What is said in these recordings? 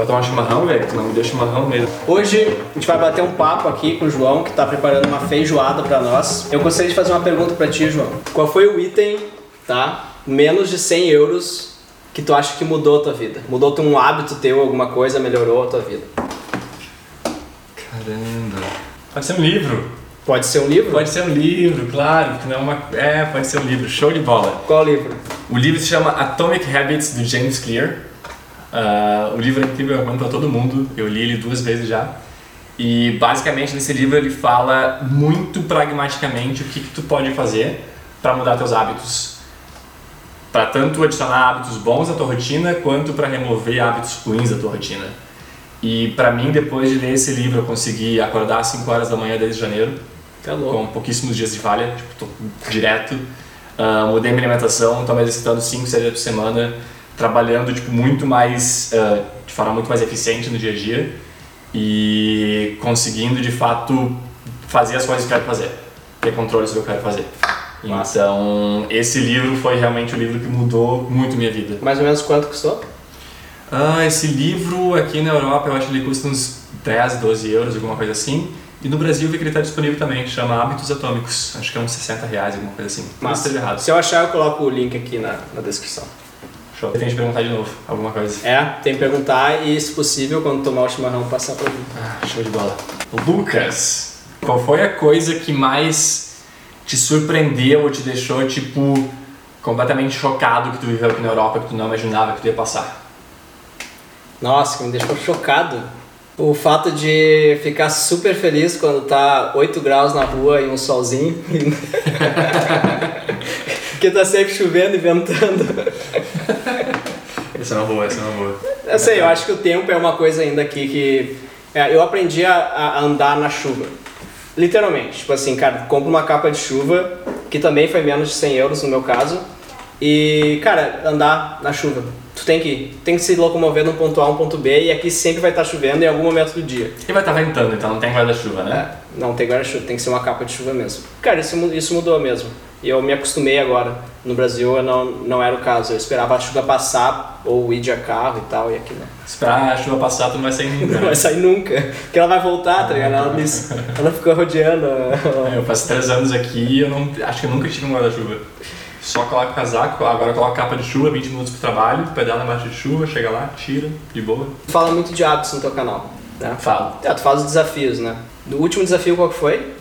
Vai tomar chimarrão, velho? Tu não me deu chimarrão mesmo. Hoje a gente vai bater um papo aqui com o João, que está preparando uma feijoada para nós. Eu gostaria de fazer uma pergunta para ti, João. Qual foi o item, tá? Menos de 100 euros que tu acha que mudou a tua vida? Mudou um hábito teu, alguma coisa, melhorou a tua vida? Caramba. Pode ser um livro. Pode ser um livro? Pode ser um livro, claro. Que não é, uma... é, pode ser um livro. Show de bola. Qual livro? O livro se chama Atomic Habits, do James Clear. Uh, o livro é incrível, eu recomendo para todo mundo. Eu li ele duas vezes já. E basicamente nesse livro ele fala muito pragmaticamente o que, que tu pode fazer para mudar teus hábitos. Para tanto adicionar hábitos bons à tua rotina, quanto para remover hábitos ruins da tua rotina. E para mim, depois de ler esse livro, eu consegui acordar às 5 horas da manhã desde janeiro, Tá louco. com pouquíssimos dias de falha, tipo, tô direto. Uh, mudei minha alimentação, estou me exercitando 5, 6 vezes por semana, trabalhando tipo, muito mais, uh, de forma muito mais eficiente no dia a dia e conseguindo de fato fazer as coisas que eu quero fazer, ter controle sobre o que eu quero fazer. Então, esse livro foi realmente o livro que mudou muito minha vida. Mais ou menos quanto custou? Ah, esse livro aqui na Europa eu acho que ele custa uns 10, 12 euros, alguma coisa assim. E no Brasil eu vi que ele está disponível também, chama Hábitos Atômicos. Acho que é uns 60 reais, alguma coisa assim. Mas errado. Se eu achar, eu coloco o link aqui na, na descrição. Show. Tem que perguntar de novo, alguma coisa. É, tem que perguntar e, se possível, quando tomar o chimarrão, passar pra mim. Ah, show de bola. Lucas, qual foi a coisa que mais te surpreendeu ou te deixou, tipo, completamente chocado que tu viveu aqui na Europa, que tu não imaginava que tu ia passar? Nossa, que me deixou chocado. O fato de ficar super feliz quando tá 8 graus na rua e um solzinho. Porque tá sempre chovendo e ventando. Essa é uma boa, essa é uma boa. Eu sei, eu acho que o tempo é uma coisa ainda aqui que. é, eu aprendi a, a andar na chuva. Literalmente. Tipo assim, cara, compra uma capa de chuva, que também foi menos de 100 euros no meu caso. E, cara, andar na chuva. Tu tem que, tem que se locomover de um ponto A a um ponto B e aqui sempre vai estar chovendo em algum momento do dia. E vai estar ventando, então não tem guarda-chuva, né? É, não tem guarda-chuva, tem que ser uma capa de chuva mesmo. Cara, isso, isso mudou mesmo. E eu me acostumei agora. No Brasil eu não, não era o caso. Eu esperava a chuva passar ou ir de carro e tal, e aqui não. Esperar a chuva passar, tu não vai sair nunca. Não né? vai sair nunca. Porque ela vai voltar, tá ligado? Ela, ela ficou rodeando. É, Eu faço três anos aqui e eu não, acho que eu nunca tive um guarda-chuva. Só coloco casaco, agora eu coloco capa de chuva, 20 minutos pro trabalho, pedala embaixo de chuva, chega lá, tira, de boa. Fala muito de hábitos no teu canal, né? Falo. É, tu faz os desafios, né? O último desafio qual que foi?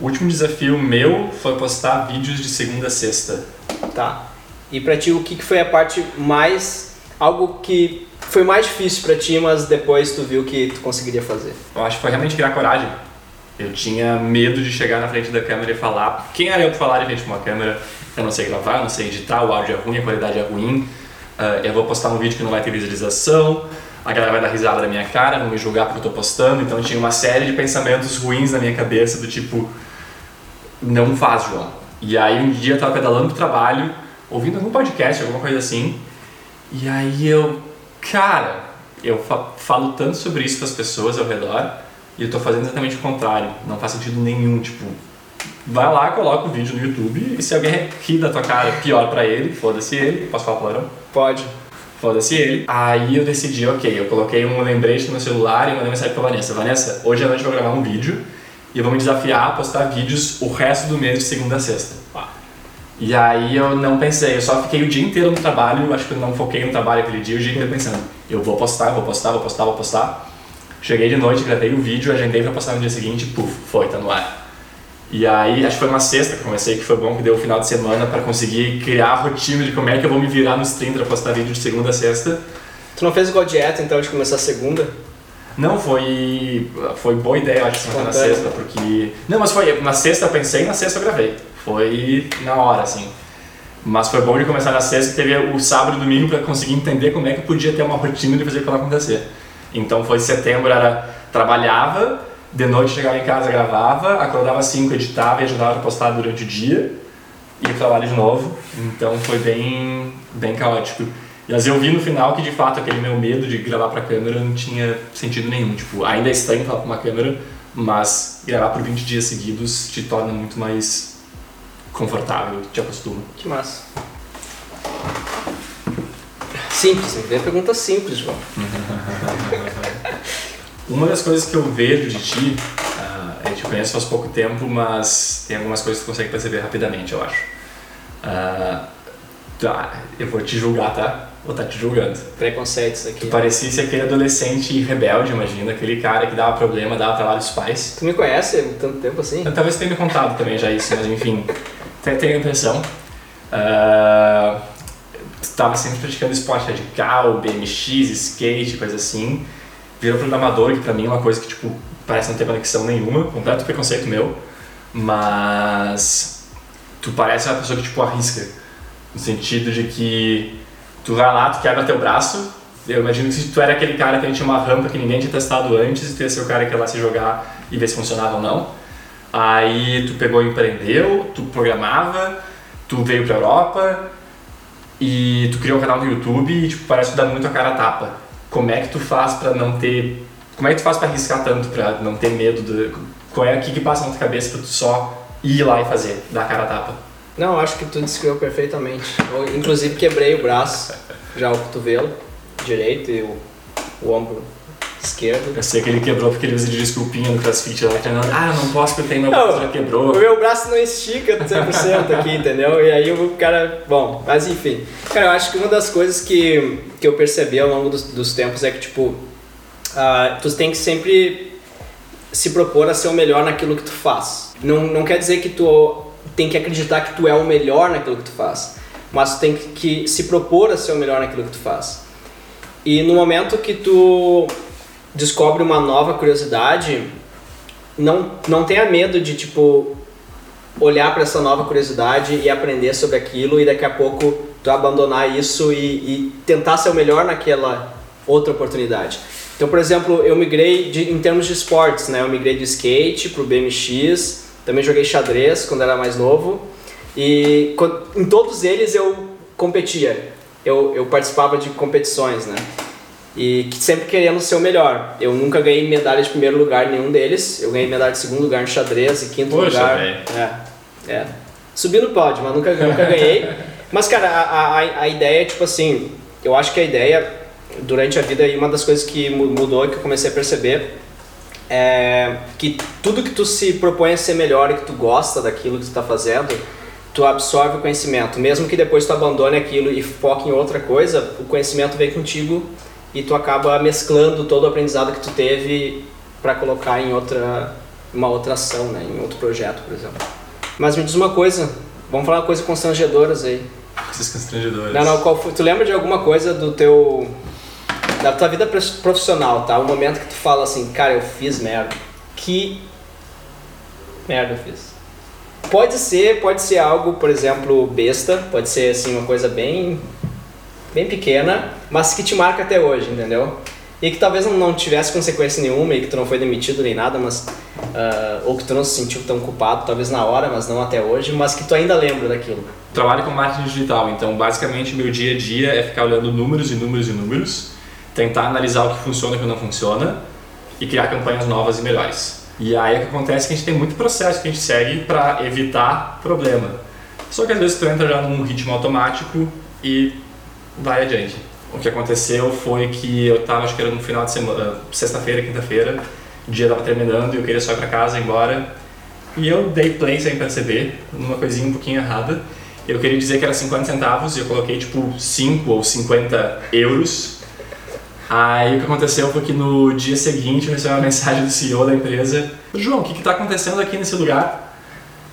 O último desafio meu foi postar vídeos de segunda a sexta. Tá. E pra ti, o que foi a parte mais... Algo que foi mais difícil pra ti, mas depois tu viu que tu conseguiria fazer? Eu acho que foi realmente criar coragem. Eu tinha medo de chegar na frente da câmera e falar. Quem era eu pra falar em frente de uma câmera? Eu não sei gravar, eu não sei editar, o áudio é ruim, a qualidade é ruim. ah, eu vou postar um vídeo que não vai ter visualização. A galera vai dar risada na minha cara, vão me julgar porque eu tô postando. Então tinha uma série de pensamentos ruins na minha cabeça do tipo, não faz, João. E aí um dia eu tava pedalando pro trabalho, ouvindo algum podcast, alguma coisa assim. E aí eu, cara, eu fa- falo tanto sobre isso para as pessoas ao redor e eu tô fazendo exatamente o contrário. Não faz sentido nenhum, tipo, vai lá, coloca o vídeo no YouTube e se alguém rir da tua cara, pior pra ele, foda-se ele, posso falar palavrão? Pode. Foda-se ele. Aí eu decidi, ok, eu coloquei um lembrete no meu celular e mandei mensagem pra Vanessa. Vanessa, hoje à noite eu vou gravar um vídeo e vou me desafiar a postar vídeos o resto do mês de segunda a sexta. E aí eu não pensei, eu só fiquei o dia inteiro no trabalho, acho que eu não foquei no trabalho aquele dia, o dia inteiro pensando, eu vou postar, vou postar, vou postar, vou postar. Cheguei de noite, gravei o vídeo, agendei pra postar no dia seguinte, puf, foi, tá no ar. E aí, acho que foi uma sexta que comecei, que foi bom que deu o final de semana pra conseguir criar a rotina de como é que eu vou me virar nos 30 pra postar vídeo de segunda a sexta. Tu não fez igual dieta, então, de começar segunda? Não, foi, foi boa ideia, eu acho, que na Espontâneo. sexta, porque... Não, mas foi, na sexta eu pensei, na sexta eu gravei. Foi na hora, assim. Mas foi bom de começar na sexta, teve o sábado e domingo pra conseguir entender como é que podia ter uma rotina de fazer aquilo acontecer. Então foi setembro, era trabalhava, de noite chegava em casa, gravava, acordava às 5, editava e ajudava a postar durante o dia, ia pro trabalho de novo. Então foi bem, bem caótico. Mas eu vi no final que de fato aquele meu medo de gravar pra câmera não tinha sentido nenhum. Tipo, ainda é estranho falar pra uma câmera, mas gravar por 20 dias seguidos te torna muito mais confortável, te acostuma. Que massa. Simples, me vê pergunta simples, João. Uma das coisas que eu vejo de ti, uh, a gente conhece faz pouco tempo, mas tem algumas coisas que tu consegue perceber rapidamente, eu acho. Uh, tá, eu vou te julgar, tá? Vou estar tá te julgando. Preconceitos aqui. Tu parecia aquele adolescente rebelde, imagina, aquele cara que dava problema, dava trabalho dos pais. Tu me conhece há tanto tempo assim? Eu, talvez tenha me contado também já isso, mas enfim, tenho a impressão. Uh, tu estava sempre praticando esporte radical, BMX, skate, coisa assim. Virou programador, que pra mim é uma coisa que, tipo, parece não ter conexão nenhuma, completo preconceito meu. Mas tu parece uma pessoa que, tipo, arrisca. No sentido de que tu vai lá, tu quebra teu braço. Eu imagino que tu era aquele cara que a tinha uma rampa que ninguém tinha testado antes tu ia ser o cara que ia lá se jogar e ver se funcionava ou não. Aí tu pegou e empreendeu, tu programava, tu veio pra Europa e tu criou um canal no YouTube e tipo, parece que dá muito a cara a tapa. Como é que tu faz para não ter. Como é que tu faz para arriscar tanto, para não ter medo? Do, qual é o que, que passa na tua cabeça pra tu só ir lá e fazer, dar a cara a tapa? Não, acho que tu descreveu perfeitamente. Eu, inclusive quebrei o braço, já o cotovelo direito e o, o ombro esquerdo. Eu sei que ele quebrou porque ele usa de desculpinha no crossfit lá, treinando. Ah, eu não posso porque tem meu braço já quebrou. O meu braço não estica 100% aqui, entendeu? E aí o cara. Bom, mas enfim. Cara, eu acho que uma das coisas que, que eu percebi ao longo dos, dos tempos é que, tipo, uh, tu tem que sempre se propor a ser o melhor naquilo que tu faz. Não, não quer dizer que tu tem que acreditar que tu é o melhor naquilo que tu faz, mas tu tem que se propor a ser o melhor naquilo que tu faz. E no momento que tu descobre uma nova curiosidade, não, não tenha medo de tipo olhar para essa nova curiosidade e aprender sobre aquilo e daqui a pouco tu abandonar isso e, e, tentar ser o melhor naquela outra oportunidade. Então, por exemplo, eu migrei de, em termos de esportes, né? Eu migrei de skate pro BMX, também joguei xadrez quando era mais novo e em todos eles eu competia. Eu, eu participava de competições, né? e sempre querendo ser o melhor. Eu nunca ganhei medalha de primeiro lugar em nenhum deles. Eu ganhei medalha de segundo lugar no xadrez e quinto Poxa, lugar. É, é. Subi no pódio, mas nunca, nunca ganhei. Mas, cara, a, a, a ideia é tipo assim: eu acho que a ideia, durante a vida, e uma das coisas que mudou e que eu comecei a perceber é que tudo que tu se propõe a ser melhor e que tu gosta daquilo que tu está fazendo, tu absorve o conhecimento. Mesmo que depois tu abandone aquilo e foque em outra coisa, o conhecimento vem contigo e tu acaba mesclando todo o aprendizado que tu teve para colocar em outra uma outra ação, né, em outro projeto, por exemplo. Mas me diz uma coisa, vamos falar coisas constrangedoras aí. Coisas constrangedoras. Não, não, qual foi, tu lembra de alguma coisa do teu da tua vida profissional, tá? O momento que tu fala assim, cara, eu fiz merda. Que merda eu fiz? Pode ser, pode ser algo, por exemplo, besta, pode ser assim uma coisa bem bem pequena, mas que te marca até hoje, entendeu? E que talvez não tivesse consequência nenhuma e que tu não foi demitido nem nada, mas uh, ou que tu não se sentiu tão culpado, talvez na hora, mas não até hoje, mas que tu ainda lembra daquilo. Trabalho com marketing digital, então basicamente meu dia a dia é ficar olhando números e números e números, tentar analisar o que funciona e o que não funciona e criar campanhas novas e melhores. E aí o que acontece é que a gente tem muito processo que a gente segue para evitar problema. Só que às vezes tu entra já num ritmo automático e vai adiante. O que aconteceu foi que eu tava, acho que era no final de semana, sexta-feira, quinta-feira, o dia tava terminando e eu queria só ir pra casa, ir embora. E eu dei play sem perceber, numa coisinha um pouquinho errada. Eu queria dizer que era 50 centavos e eu coloquei tipo 5 ou 50 euros. Aí o que aconteceu foi que no dia seguinte eu recebi uma mensagem do CEO da empresa: João, o que está acontecendo aqui nesse lugar?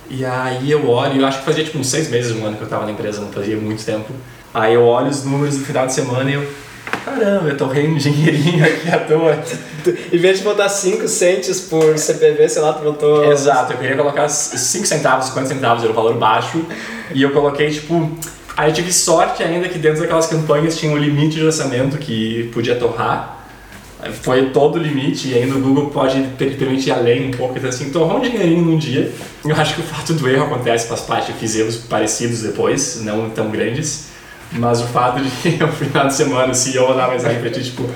E aí eu olho, eu acho que fazia tipo uns seis meses, um ano que eu estava na empresa, não fazia muito tempo. Aí eu olho os números do final de semana e eu, caramba, eu tô ganhando dinheirinho aqui à toa. em vez de botar 5 centes por CPV, sei lá, tu botou. Exato, eu queria colocar 5 centavos, 50 centavos, era o valor baixo. E eu coloquei, tipo. Aí eu tive sorte ainda que dentro daquelas campanhas tinha um limite de orçamento que podia torrar. Foi todo o limite e ainda o Google pode permitir além um pouco. Então, assim, torrou um dinheirinho num dia. Eu acho que o fato do erro acontece, faz parte. Eu fiz erros parecidos depois, não tão grandes. Mas o fato de que no final de semana o CEO mandar mensagem pra ti, tipo,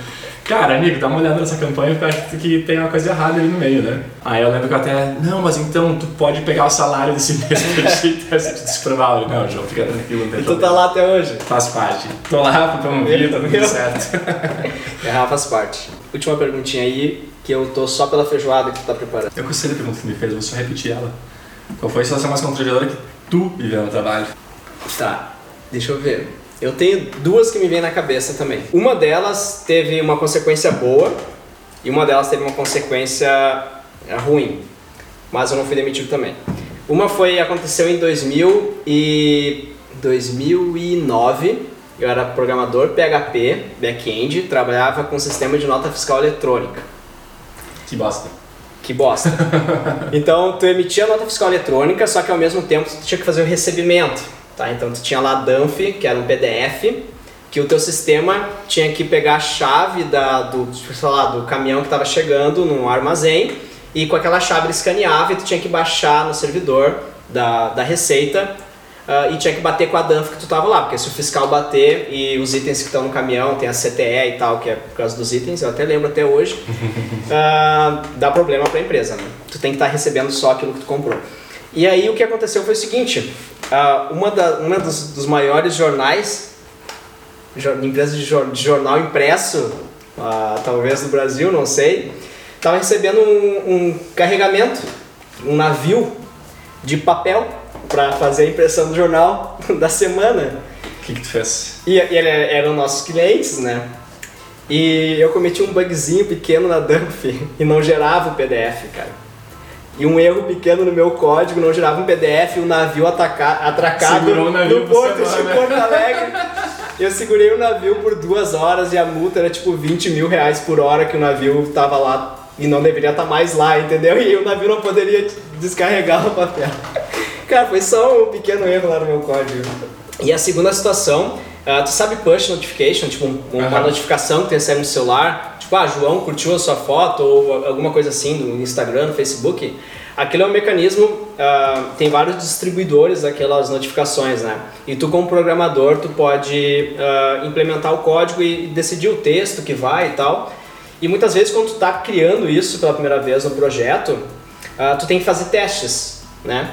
cara, amigo, dá uma olhada nessa campanha porque eu acho que tem uma coisa errada ali no meio, né? Aí eu lembro que eu até, não, mas então tu pode pegar o salário desse mês pra ti, Val, não, João, fica tranquilo, não tem Tu tá lá até hoje? Faz parte. Tô lá pra promover, tá tudo certo. Errar faz parte. Última perguntinha aí, que eu tô só pela feijoada que tu tá preparando. Eu gostei da pergunta que me fez, vou só repetir ela. Qual foi a situação mais constrangedora que tu viveu no trabalho? Tá, deixa eu ver. Eu tenho duas que me vêm na cabeça também. Uma delas teve uma consequência boa e uma delas teve uma consequência é, ruim, mas eu não fui demitido também. Uma foi aconteceu em 2000 e 2009. Eu era programador PHP, back-end, trabalhava com sistema de nota fiscal eletrônica. Que bosta. Que bosta. então, tu emitia a nota fiscal eletrônica, só que ao mesmo tempo tu tinha que fazer o recebimento. Tá? Então, tu tinha lá a DANF, que era um PDF, que o teu sistema tinha que pegar a chave da, do, sei lá, do caminhão que estava chegando no armazém e com aquela chave ele escaneava e tu tinha que baixar no servidor da, da Receita uh, e tinha que bater com a DANF que tu tava lá, porque se o fiscal bater e os itens que estão no caminhão, tem a CTE e tal, que é por causa dos itens, eu até lembro até hoje, uh, dá problema para a empresa, né? Tu tem que estar tá recebendo só aquilo que tu comprou. E aí o que aconteceu foi o seguinte, uh, uma, da, uma dos, dos maiores jornais, empresa de, de jornal impresso, talvez no Brasil, não sei, estava recebendo um, um carregamento, um navio de papel para fazer a impressão do jornal da semana. O que, que tu fez? E, e eram nossos clientes, né? E eu cometi um bugzinho pequeno na Dump e não gerava o PDF, cara. E um erro pequeno no meu código, não gerava um PDF o um navio ataca, atracado navio no porto de Porto Alegre. eu segurei o navio por duas horas e a multa era tipo 20 mil reais por hora que o navio tava lá e não deveria estar tá mais lá, entendeu? E o navio não poderia descarregar o papel. Cara, foi só um pequeno erro lá no meu código. E a segunda situação, uh, tu sabe push notification, tipo um, uma uhum. notificação que tu recebe no celular, tipo, ah, João curtiu a sua foto ou alguma coisa assim no Instagram, no Facebook. Aquele é um mecanismo, uh, tem vários distribuidores daquelas notificações, né? E tu como programador, tu pode uh, implementar o código e decidir o texto que vai e tal. E muitas vezes quando tu está criando isso pela primeira vez no projeto, tu tem que fazer testes, né?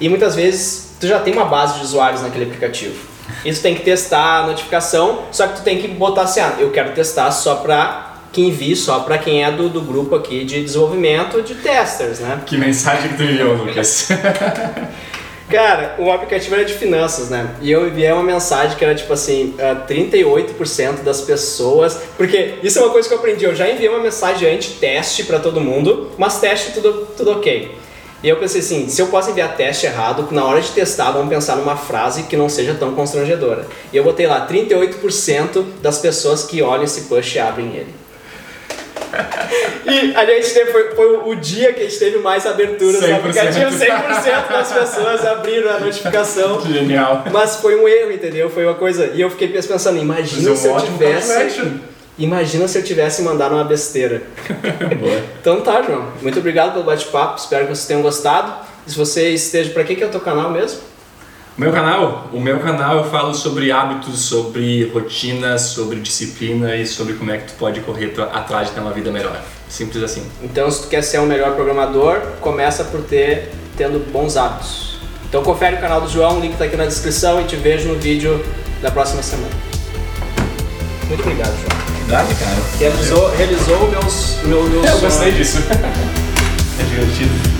E muitas vezes tu já tem uma base de usuários naquele aplicativo. E tu tem que testar a notificação, só que tu tem que botar assim, ah, eu quero testar só para quem vi, só para quem é do, do grupo aqui de desenvolvimento de testers, né? Que mensagem que tu enviou, Lucas? Cara, o aplicativo era de finanças, né? E eu enviei uma mensagem que era tipo assim, uh, ah, 38% das pessoas. Porque isso é uma coisa que eu aprendi. Eu já enviei uma mensagem anti-teste para todo mundo, mas teste tudo, tudo ok. E eu pensei assim, se eu posso enviar teste errado, na hora de testar, vamos pensar numa frase que não seja tão constrangedora. E eu botei lá, 38% das pessoas que olham esse push abrem ele. e a gente teve, foi, foi, o dia que a gente teve mais aberturas no aplicativo, 100% das pessoas abriram a notificação. Genial. Mas foi um erro, entendeu? Foi uma coisa. E eu fiquei pensando, imagina se eu tivesse. Imagina se eu tivesse mandado uma besteira. então tá, João. Muito obrigado pelo bate-papo. Espero que vocês tenham gostado. E se você esteja. Para que, que é o teu canal mesmo? O meu canal? O meu canal eu falo sobre hábitos, sobre rotina, sobre disciplina e sobre como é que tu pode correr atrás de ter uma vida melhor. Simples assim. Então, se tu quer ser um melhor programador, começa por ter tendo bons hábitos. Então confere o canal do João, o link está aqui na descrição e te vejo no vídeo da próxima semana. Muito obrigado, João. Verdade, cara. Realizou, realizou meus, meus, meus Eu gostei disso. é divertido.